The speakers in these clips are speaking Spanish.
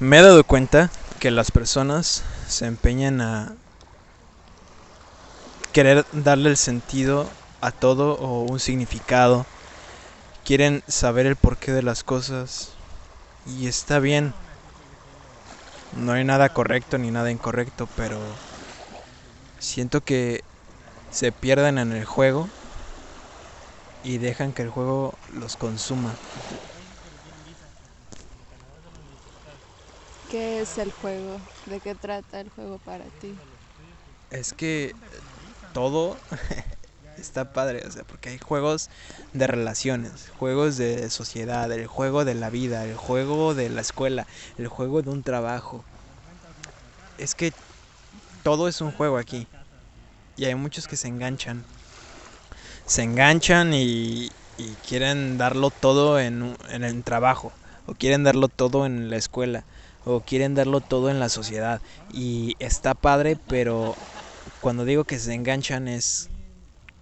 Me he dado cuenta que las personas se empeñan a querer darle el sentido a todo o un significado. Quieren saber el porqué de las cosas y está bien. No hay nada correcto ni nada incorrecto, pero siento que se pierden en el juego y dejan que el juego los consuma. ¿Qué es el juego? ¿De qué trata el juego para ti? Es que todo está padre, o sea, porque hay juegos de relaciones, juegos de sociedad, el juego de la vida, el juego de la escuela, el juego de un trabajo. Es que todo es un juego aquí. Y hay muchos que se enganchan. Se enganchan y, quieren darlo todo en, en el trabajo. O quieren darlo todo en la escuela. O quieren darlo todo en la sociedad. Y está padre, pero cuando digo que se enganchan es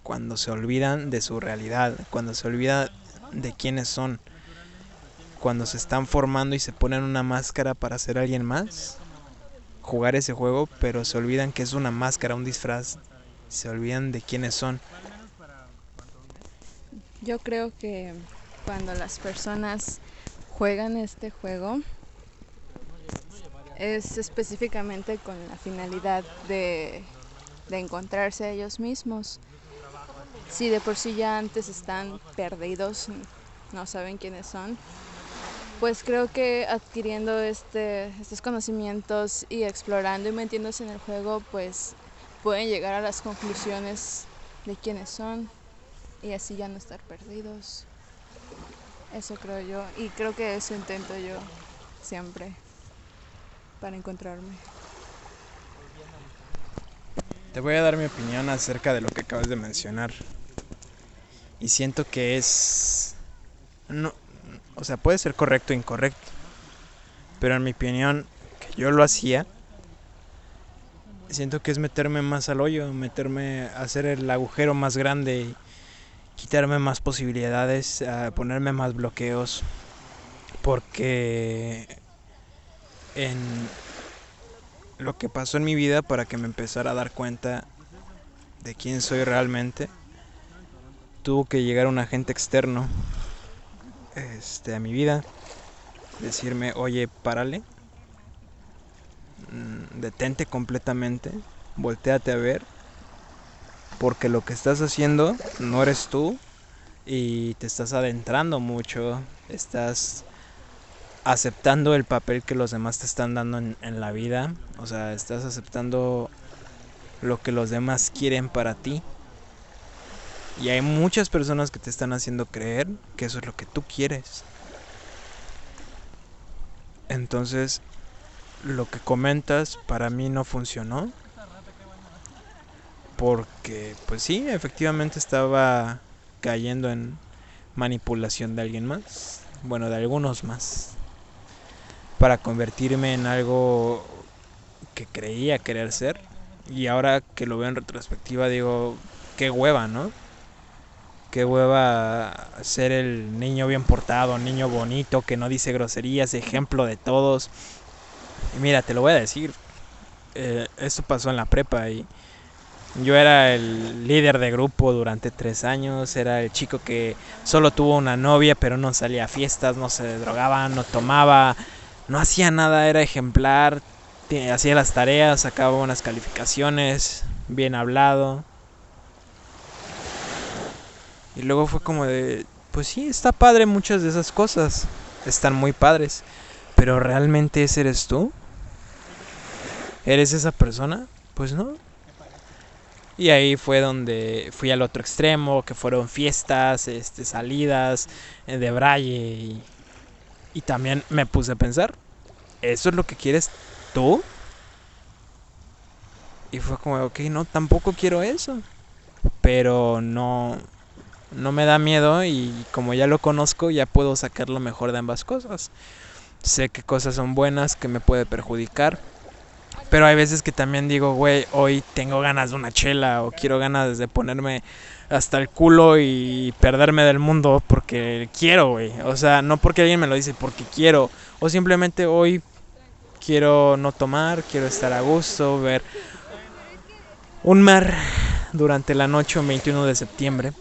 cuando se olvidan de su realidad, cuando se olvidan de quiénes son, cuando se están formando y se ponen una máscara para ser alguien más, jugar ese juego, pero se olvidan que es una máscara, un disfraz, se olvidan de quiénes son. Yo creo que cuando las personas juegan este juego es específicamente con la finalidad de, de encontrarse a ellos mismos si de por sí ya antes están perdidos, no saben quiénes son, pues creo que adquiriendo este, estos conocimientos y explorando y metiéndose en el juego, pues pueden llegar a las conclusiones de quiénes son y así ya no estar perdidos. Eso creo yo y creo que eso intento yo siempre para encontrarme. Te voy a dar mi opinión acerca de lo que acabas de mencionar. Y siento que es... No, o sea, puede ser correcto o incorrecto. Pero en mi opinión, que yo lo hacía, siento que es meterme más al hoyo, meterme hacer el agujero más grande y quitarme más posibilidades, ponerme más bloqueos. Porque en lo que pasó en mi vida para que me empezara a dar cuenta de quién soy realmente. Tuvo que llegar un agente externo este, a mi vida, decirme, oye, párale, mm, detente completamente, volteate a ver, porque lo que estás haciendo no eres tú y te estás adentrando mucho, estás aceptando el papel que los demás te están dando en, la vida, o sea, estás aceptando lo que los demás quieren para ti y hay muchas personas que te están haciendo creer que eso es lo que tú quieres. Entonces, lo que comentas para mí no funcionó. Porque, pues sí, efectivamente estaba cayendo en manipulación de alguien más. Bueno, de algunos más. Para convertirme en algo que creía querer ser. Y ahora que lo veo en retrospectiva digo, qué hueva, ¿no? qué hueva ser el niño bien portado, niño bonito, que no dice groserías, ejemplo de todos. Y mira, te lo voy a decir, eh, esto pasó en la prepa y yo era el líder de grupo durante tres años, era el chico que solo tuvo una novia, pero no salía a fiestas, no se drogaba, no tomaba, no hacía nada, era ejemplar, hacía las tareas, sacaba buenas calificaciones, bien hablado. Y luego fue como de, pues sí, está padre muchas de esas cosas. Están muy padres. Pero ¿realmente ese eres tú? ¿Eres esa persona? Pues no. Y ahí fue donde fui al otro extremo, que fueron fiestas, este, salidas eh, de braille. Y, y también me puse a pensar, ¿eso es lo que quieres tú? Y fue como, ok, no, tampoco quiero eso. Pero no, no me da miedo y como ya lo conozco ya puedo sacar lo mejor de ambas cosas. Sé que cosas son buenas, que me puede perjudicar. Pero hay veces que también digo, güey, hoy tengo ganas de una chela o quiero ganas de ponerme hasta el culo y perderme del mundo porque quiero, güey. O sea, no porque alguien me lo dice, porque quiero. O simplemente hoy quiero no tomar, quiero estar a gusto, ver un mar durante la noche, un 21 de septiembre,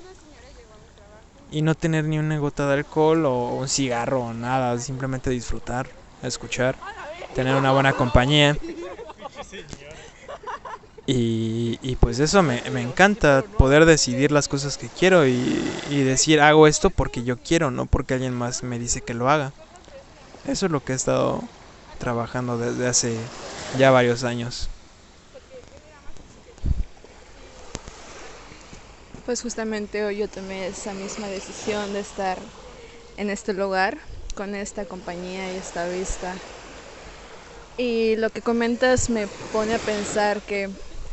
y no tener ni una gota de alcohol o un cigarro o nada, simplemente disfrutar, escuchar, tener una buena compañía. Y, pues eso me, encanta, poder decidir las cosas que quiero y, y, decir hago esto porque yo quiero, no porque alguien más me dice que lo haga. Eso es lo que he estado trabajando desde hace ya varios años. Pues justamente hoy yo tomé esa misma decisión de estar en este lugar, con esta compañía y esta vista. Y lo que comentas me pone a pensar que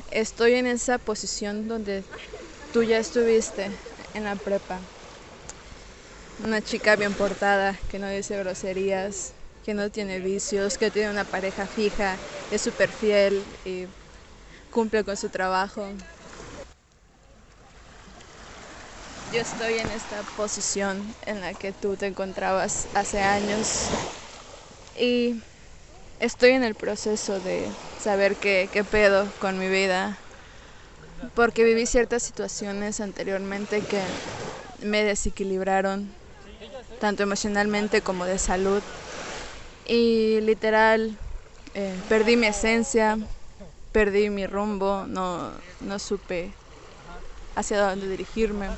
estoy en esa posición donde tú ya estuviste en la prepa. Una chica bien portada, que no dice groserías, que no tiene vicios, que tiene una pareja fija, es súper fiel y cumple con su trabajo. yo estoy en esta posición en la que tú te encontrabas hace años y estoy en el proceso de saber qué, qué pedo con mi vida porque viví ciertas situaciones anteriormente que me desequilibraron tanto emocionalmente como de salud y literal eh, perdí mi esencia, perdí mi rumbo, no, no supe hacia dónde dirigirme.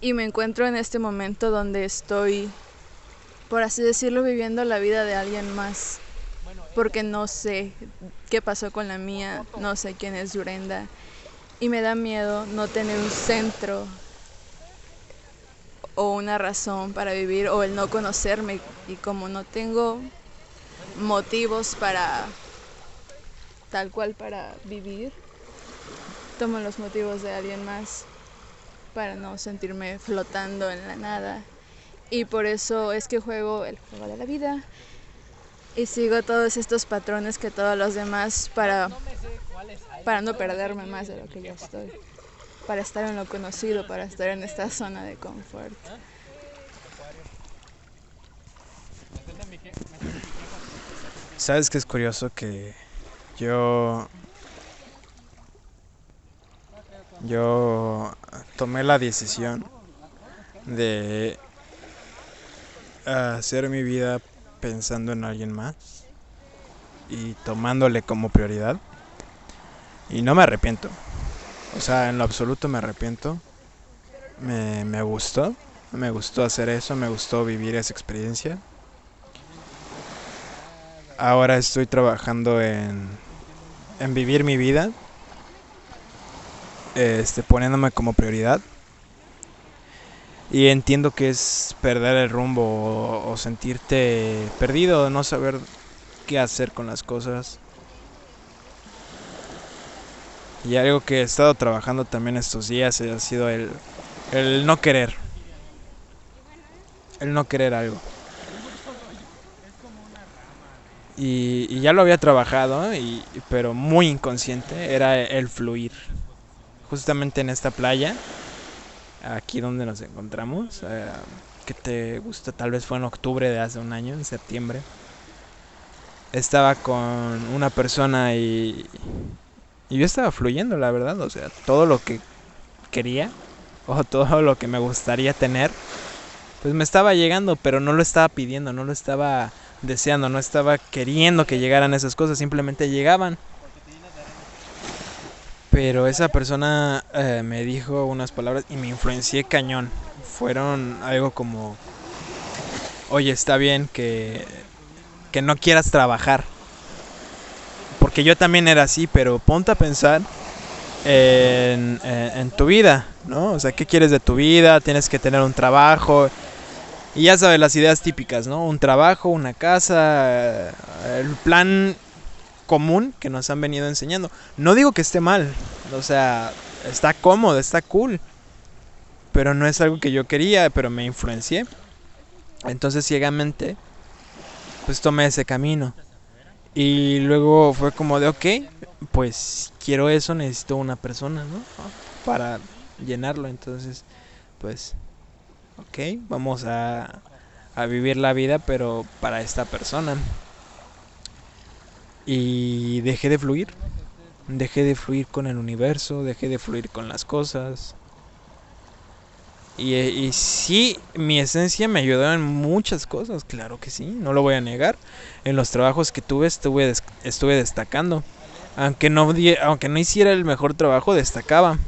Y me encuentro en este momento donde estoy, por así decirlo, viviendo la vida de alguien más. Porque no sé qué pasó con la mía, no sé quién es Yurenda. Y me da miedo no tener un centro o una razón para vivir o el no conocerme. Y como no tengo motivos para tal cual para vivir, tomo los motivos de alguien más para no sentirme flotando en la nada. Y por eso es que juego el juego de la vida y sigo todos estos patrones que todos los demás para, para no perderme más de lo que yo estoy, para estar en lo conocido, para estar en esta zona de confort. ¿Sabes que es curioso que yo yo tomé la decisión de hacer mi vida pensando en alguien más y tomándole como prioridad. Y no me arrepiento. O sea, en lo absoluto me arrepiento. Me, gustó. Me gustó hacer eso, me gustó vivir esa experiencia. Ahora estoy trabajando en, en vivir mi vida este, poniéndome como prioridad. Y entiendo que es perder el rumbo o, sentirte perdido, no saber qué hacer con las cosas. Y algo que he estado trabajando también estos días ha sido el, el no querer. El no querer algo. Y, y, ya lo había trabajado, y, pero muy inconsciente, era el fluir justamente en esta playa, aquí donde nos encontramos, eh, que te gusta, tal vez fue en octubre de hace un año, en septiembre. Estaba con una persona y, y yo estaba fluyendo, la verdad, o sea, todo lo que quería o todo lo que me gustaría tener, pues me estaba llegando, pero no lo estaba pidiendo, no lo estaba deseando, no estaba queriendo que llegaran esas cosas, simplemente llegaban. Pero esa persona eh, me dijo unas palabras y me influencié cañón. Fueron algo como, oye, está bien que, que no quieras trabajar. Porque yo también era así, pero ponte a pensar en, en, tu vida, ¿no? O sea, ¿qué quieres de tu vida? Tienes que tener un trabajo. Y ya sabes, las ideas típicas, ¿no? Un trabajo, una casa, el plan común que nos han venido enseñando. No digo que esté mal, o sea, está cómodo, está cool, pero no es algo que yo quería, pero me influencié. Entonces ciegamente, pues tomé ese camino. Y luego fue como de, ok, pues quiero eso, necesito una persona, ¿no? Para llenarlo. Entonces, pues, ok, vamos a, a vivir la vida, pero para esta persona. Y dejé de fluir. Dejé de fluir con el universo, dejé de fluir con las cosas. Y, sí, mi esencia me ayudó en muchas cosas, claro que sí, no lo voy a negar. En los trabajos que tuve estuve, estuve destacando. Aunque no, aunque no hiciera el mejor trabajo, destacaba.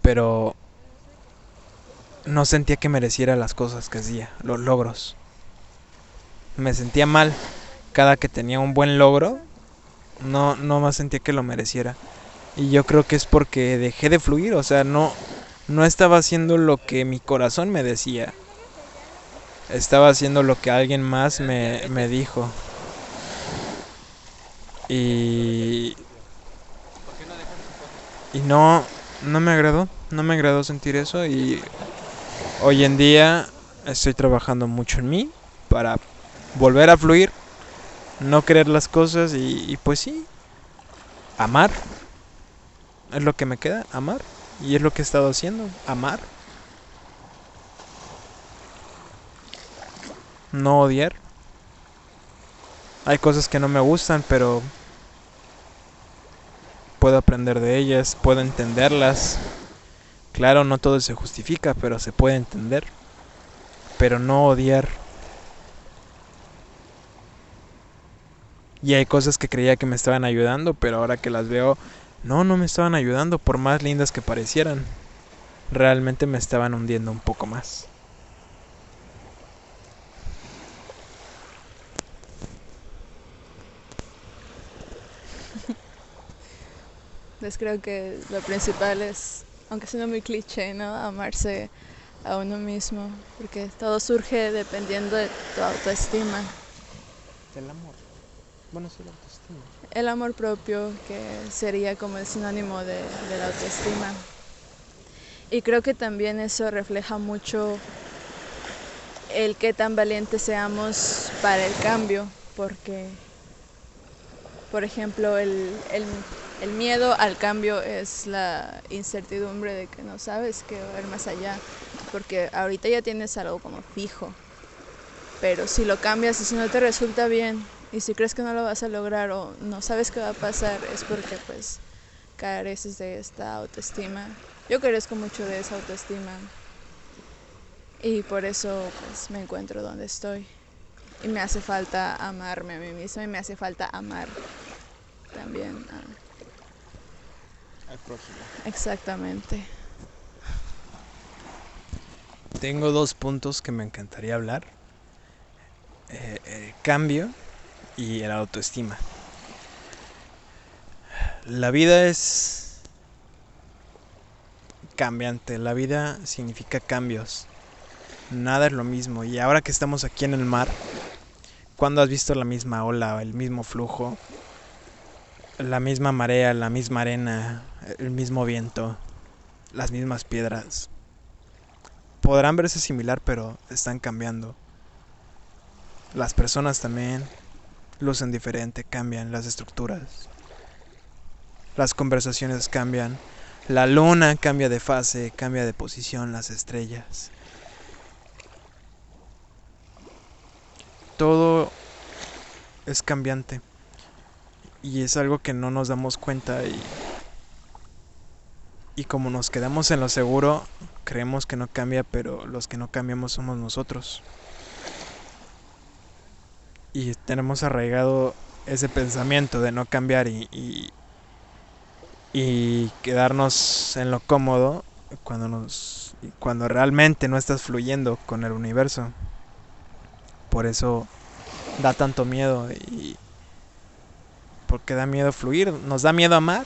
Pero no sentía que mereciera las cosas que hacía, los logros. Me sentía mal cada que tenía un buen logro. No, no más sentía que lo mereciera. Y yo creo que es porque dejé de fluir, o sea, no, no estaba haciendo lo que mi corazón me decía. Estaba haciendo lo que alguien más me, me dijo. Y... Y no, no me agradó, no me agradó sentir eso y hoy en día estoy trabajando mucho en mí para volver a fluir, no querer las cosas y pues sí, amar. Es lo que me queda, amar. Y es lo que he estado haciendo, amar. No odiar. Hay cosas que no me gustan, pero puedo aprender de ellas, puedo entenderlas. Claro, no todo se justifica, pero se puede entender. Pero no odiar. Y hay cosas que creía que me estaban ayudando, pero ahora que las veo no, no me estaban ayudando por más lindas que parecieran. Realmente me estaban hundiendo un poco más. Pues creo que lo principal es, aunque sea muy cliché, ¿no? Amarse a uno mismo, porque todo surge dependiendo de tu autoestima. Del amor. Bueno, sí, el amor propio, que sería como el sinónimo de, la autoestima. Y creo que también eso refleja mucho el qué tan valientes seamos para el cambio, porque, por ejemplo, el, el, miedo al cambio es la incertidumbre de que no sabes qué va a haber más allá, porque ahorita ya tienes algo como fijo, pero si lo cambias y si no te resulta bien, y si crees que no lo vas a lograr o no sabes qué va a pasar, es porque pues careces de esta autoestima. Yo carezco mucho de esa autoestima. Y por eso pues me encuentro donde estoy. Y me hace falta amarme a mí misma y me hace falta amar también al próximo. Exactamente. Tengo dos puntos que me encantaría hablar. Eh, el cambio y la autoestima. La vida es cambiante, la vida significa cambios. Nada es lo mismo. Y ahora que estamos aquí en el mar, cuando has visto la misma ola, el mismo flujo, la misma marea, la misma arena, el mismo viento, las mismas piedras? Podrán verse similar, pero están cambiando. Las personas también, lucen diferente, cambian las estructuras. Las conversaciones cambian. La luna cambia de fase, cambia de posición, las estrellas. Todo es cambiante. Y es algo que no nos damos cuenta y, y como nos quedamos en lo seguro, creemos que no cambia, pero los que no cambiamos somos nosotros y tenemos arraigado ese pensamiento de no cambiar y, y, quedarnos en lo cómodo cuando nos cuando realmente no estás fluyendo con el universo. Por eso da tanto miedo y porque da miedo fluir nos da miedo amar.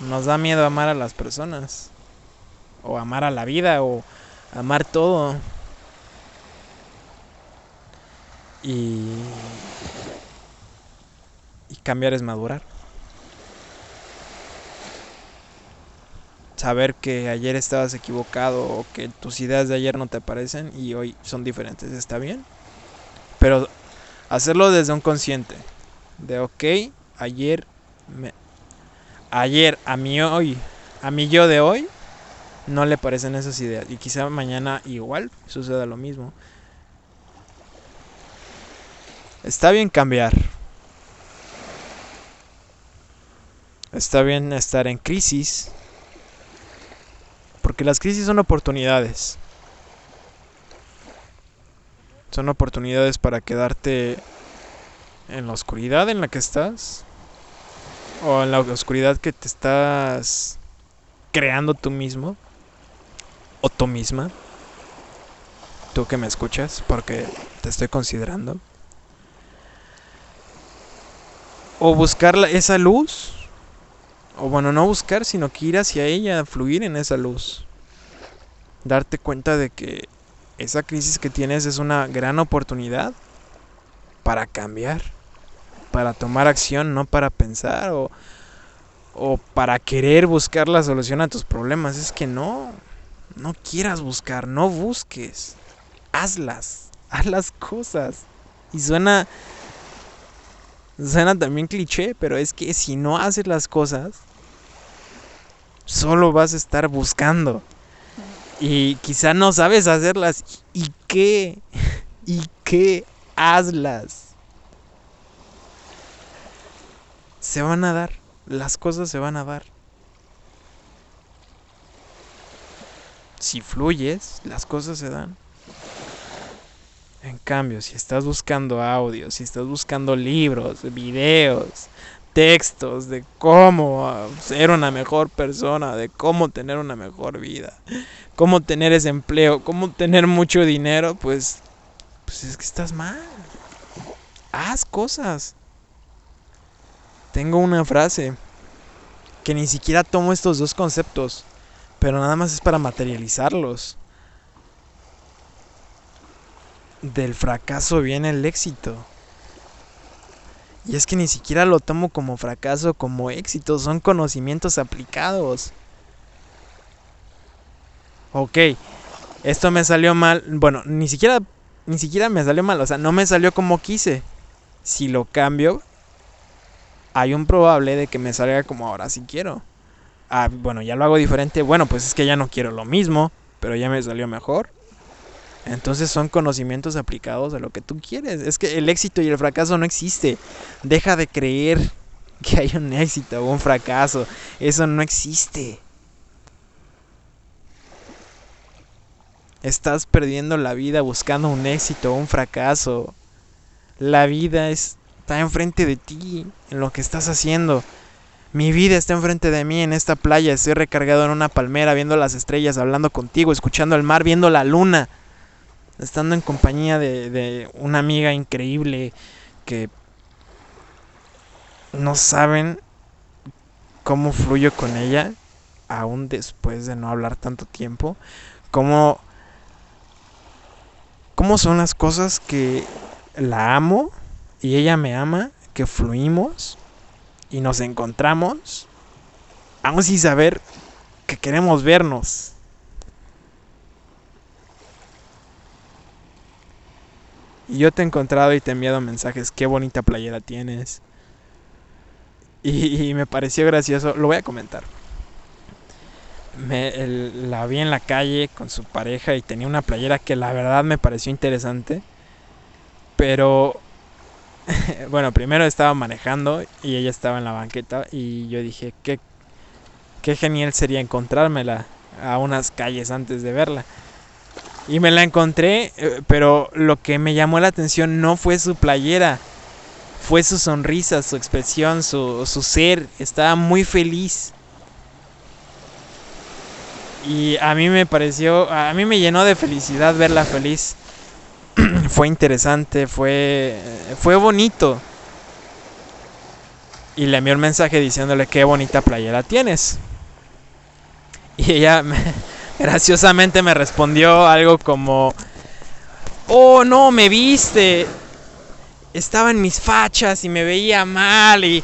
Nos da miedo amar a las personas o amar a la vida o amar todo Y, y cambiar es madurar. Saber que ayer estabas equivocado o que tus ideas de ayer no te parecen y hoy son diferentes, está bien. Pero hacerlo desde un consciente. De ok, ayer me, ayer a mi hoy, a mi yo de hoy no le parecen esas ideas. Y quizá mañana igual suceda lo mismo. Está bien cambiar. Está bien estar en crisis. Porque las crisis son oportunidades. Son oportunidades para quedarte en la oscuridad en la que estás. O en la oscuridad que te estás creando tú mismo. O tú misma. Tú que me escuchas, porque te estoy considerando. O buscar esa luz o bueno, no buscar, sino que ir hacia ella, fluir en esa luz. Darte cuenta de que esa crisis que tienes es una gran oportunidad para cambiar, para tomar acción, no para pensar o, o para querer buscar la solución a tus problemas. Es que no, no quieras buscar, no busques, hazlas, haz las cosas. Y suena Suena también cliché, pero es que si no haces las cosas, solo vas a estar buscando. Y quizá no sabes hacerlas. ¿Y qué? ¿Y qué? Hazlas. Se van a dar. Las cosas se van a dar. Si fluyes, las cosas se dan. En cambio, si estás buscando audio, si estás buscando libros, videos, textos de cómo ser una mejor persona, de cómo tener una mejor vida, cómo tener ese empleo, cómo tener mucho dinero, pues, pues es que estás mal. Haz cosas. Tengo una frase que ni siquiera tomo estos dos conceptos, pero nada más es para materializarlos del fracaso viene el éxito. Y es que ni siquiera lo tomo como fracaso, como éxito, son conocimientos aplicados. Ok, esto me salió mal, bueno, ni siquiera ni siquiera me salió mal, o sea, no me salió como quise. Si lo cambio, hay un probable de que me salga como ahora si quiero. Ah, bueno, ya lo hago diferente. Bueno, pues es que ya no quiero lo mismo, pero ya me salió mejor. Entonces son conocimientos aplicados a lo que tú quieres. Es que el éxito y el fracaso no existe. Deja de creer que hay un éxito o un fracaso. Eso no existe. Estás perdiendo la vida buscando un éxito o un fracaso. La vida está enfrente de ti, en lo que estás haciendo. Mi vida está enfrente de mí en esta playa. Estoy recargado en una palmera, viendo las estrellas, hablando contigo, escuchando el mar, viendo la luna estando en compañía de, una amiga increíble que no saben cómo fluyo con ella, aún después de no hablar tanto tiempo, cómo, cómo son las cosas que la amo y ella me ama, que fluimos y nos encontramos, aún sin saber que queremos vernos. Y yo te he encontrado y te he enviado mensajes, qué bonita playera tienes. Y, me pareció gracioso, lo voy a comentar. Me, la vi en la calle con su pareja y tenía una playera que la verdad me pareció interesante. Pero, bueno, primero estaba manejando y ella estaba en la banqueta y yo dije, qué, qué genial sería encontrármela a unas calles antes de verla. Y me la encontré, eh, pero lo que me llamó la atención no fue su playera, fue su sonrisa, su expresión, su, su ser. Estaba muy feliz. Y a mí me pareció, a mí me llenó de felicidad verla feliz. fue interesante, fue, fue bonito. Y le envió un mensaje diciéndole qué bonita playera tienes. Y ella me, graciosamente me respondió algo como, oh no, me viste, estaba en mis fachas y me veía mal y,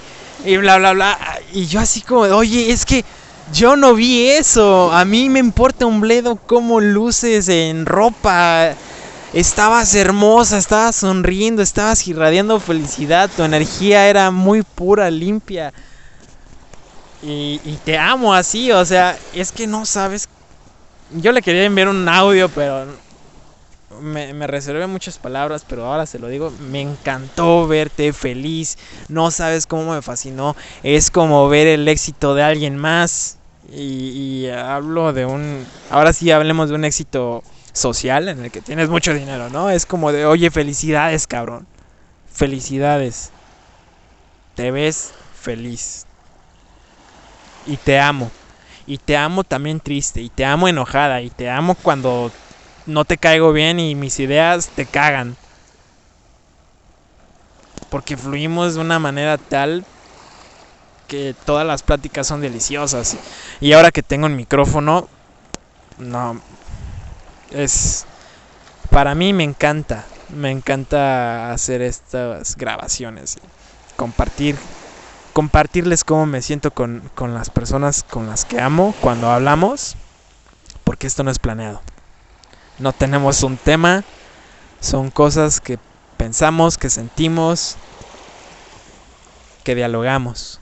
bla, bla, bla. Y yo así como, oye, es que yo no vi eso, a mí me importa un bledo cómo luces en ropa. Estabas hermosa, estabas sonriendo, estabas irradiando felicidad, tu energía era muy pura, limpia. Y, y, te amo así, o sea, es que no sabes yo le quería enviar un audio, pero me, reservé muchas palabras, pero ahora se lo digo. Me encantó verte feliz. No sabes cómo me fascinó. Es como ver el éxito de alguien más. Y, y hablo de un... Ahora sí hablemos de un éxito social en el que tienes mucho dinero, ¿no? Es como de, oye, felicidades, cabrón. Felicidades. Te ves feliz. Y te amo. Y te amo también triste. Y te amo enojada. Y te amo cuando no te caigo bien y mis ideas te cagan. Porque fluimos de una manera tal que todas las pláticas son deliciosas. Y ahora que tengo el micrófono, no. Es. Para mí me encanta. Me encanta hacer estas grabaciones. Compartir compartirles cómo me siento con, con las personas con las que amo cuando hablamos, porque esto no es planeado. No tenemos un tema, son cosas que pensamos, que sentimos, que dialogamos.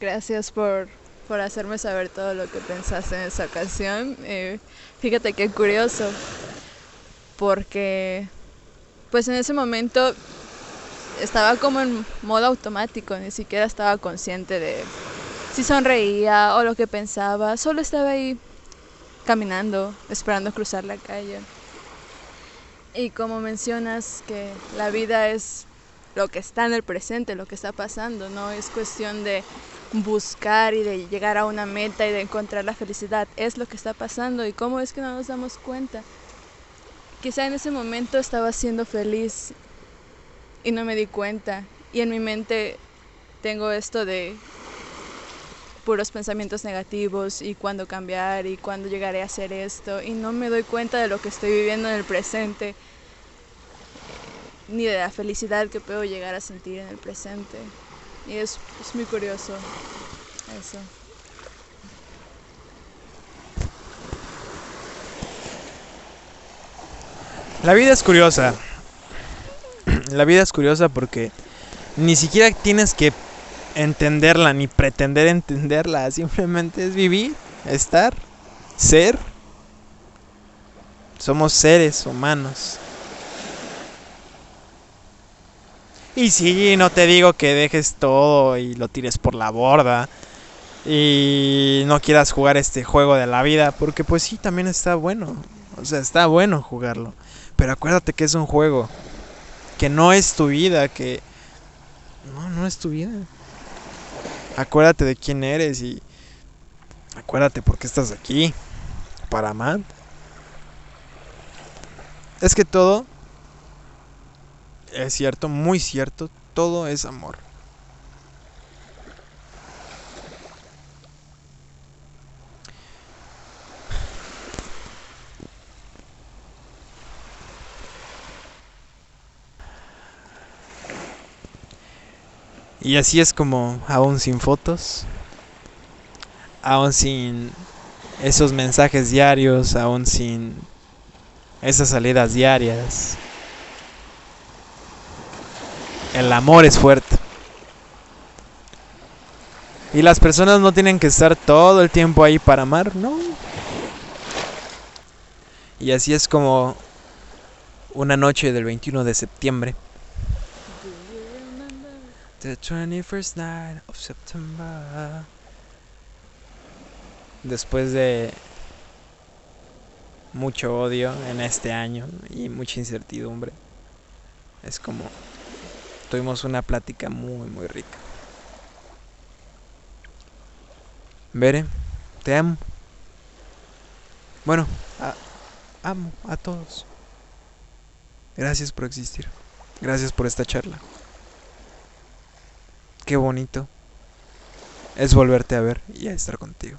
Gracias por, por hacerme saber todo lo que pensaste en esa ocasión. Eh, Fíjate qué curioso, porque pues en ese momento estaba como en modo automático, ni siquiera estaba consciente de si sonreía o lo que pensaba, solo estaba ahí caminando, esperando cruzar la calle. Y como mencionas que la vida es lo que está en el presente, lo que está pasando, no es cuestión de buscar y de llegar a una meta y de encontrar la felicidad. Es lo que está pasando y cómo es que no nos damos cuenta. Quizá en ese momento estaba siendo feliz y no me di cuenta. Y en mi mente tengo esto de puros pensamientos negativos y cuándo cambiar y cuándo llegaré a hacer esto. Y no me doy cuenta de lo que estoy viviendo en el presente ni de la felicidad que puedo llegar a sentir en el presente. Y es, es muy curioso eso. La vida es curiosa. La vida es curiosa porque ni siquiera tienes que entenderla ni pretender entenderla. Simplemente es vivir, estar, ser. Somos seres humanos. Y sí, no te digo que dejes todo y lo tires por la borda. Y no quieras jugar este juego de la vida. Porque pues sí, también está bueno. O sea, está bueno jugarlo. Pero acuérdate que es un juego. Que no es tu vida. Que... No, no es tu vida. Acuérdate de quién eres y... Acuérdate por qué estás aquí. Para amar. Es que todo es cierto, muy cierto, todo es amor. Y así es como, aún sin fotos, aún sin esos mensajes diarios, aún sin esas salidas diarias, el amor es fuerte. Y las personas no tienen que estar todo el tiempo ahí para amar, no. Y así es como una noche del 21 de septiembre. The 21st night of September. Después de mucho odio en este año y mucha incertidumbre. Es como tuvimos una plática muy, muy rica. Bere, te amo. Bueno, amo a todos. Gracias por existir. Gracias por esta charla. Qué bonito es volverte a ver y a estar contigo.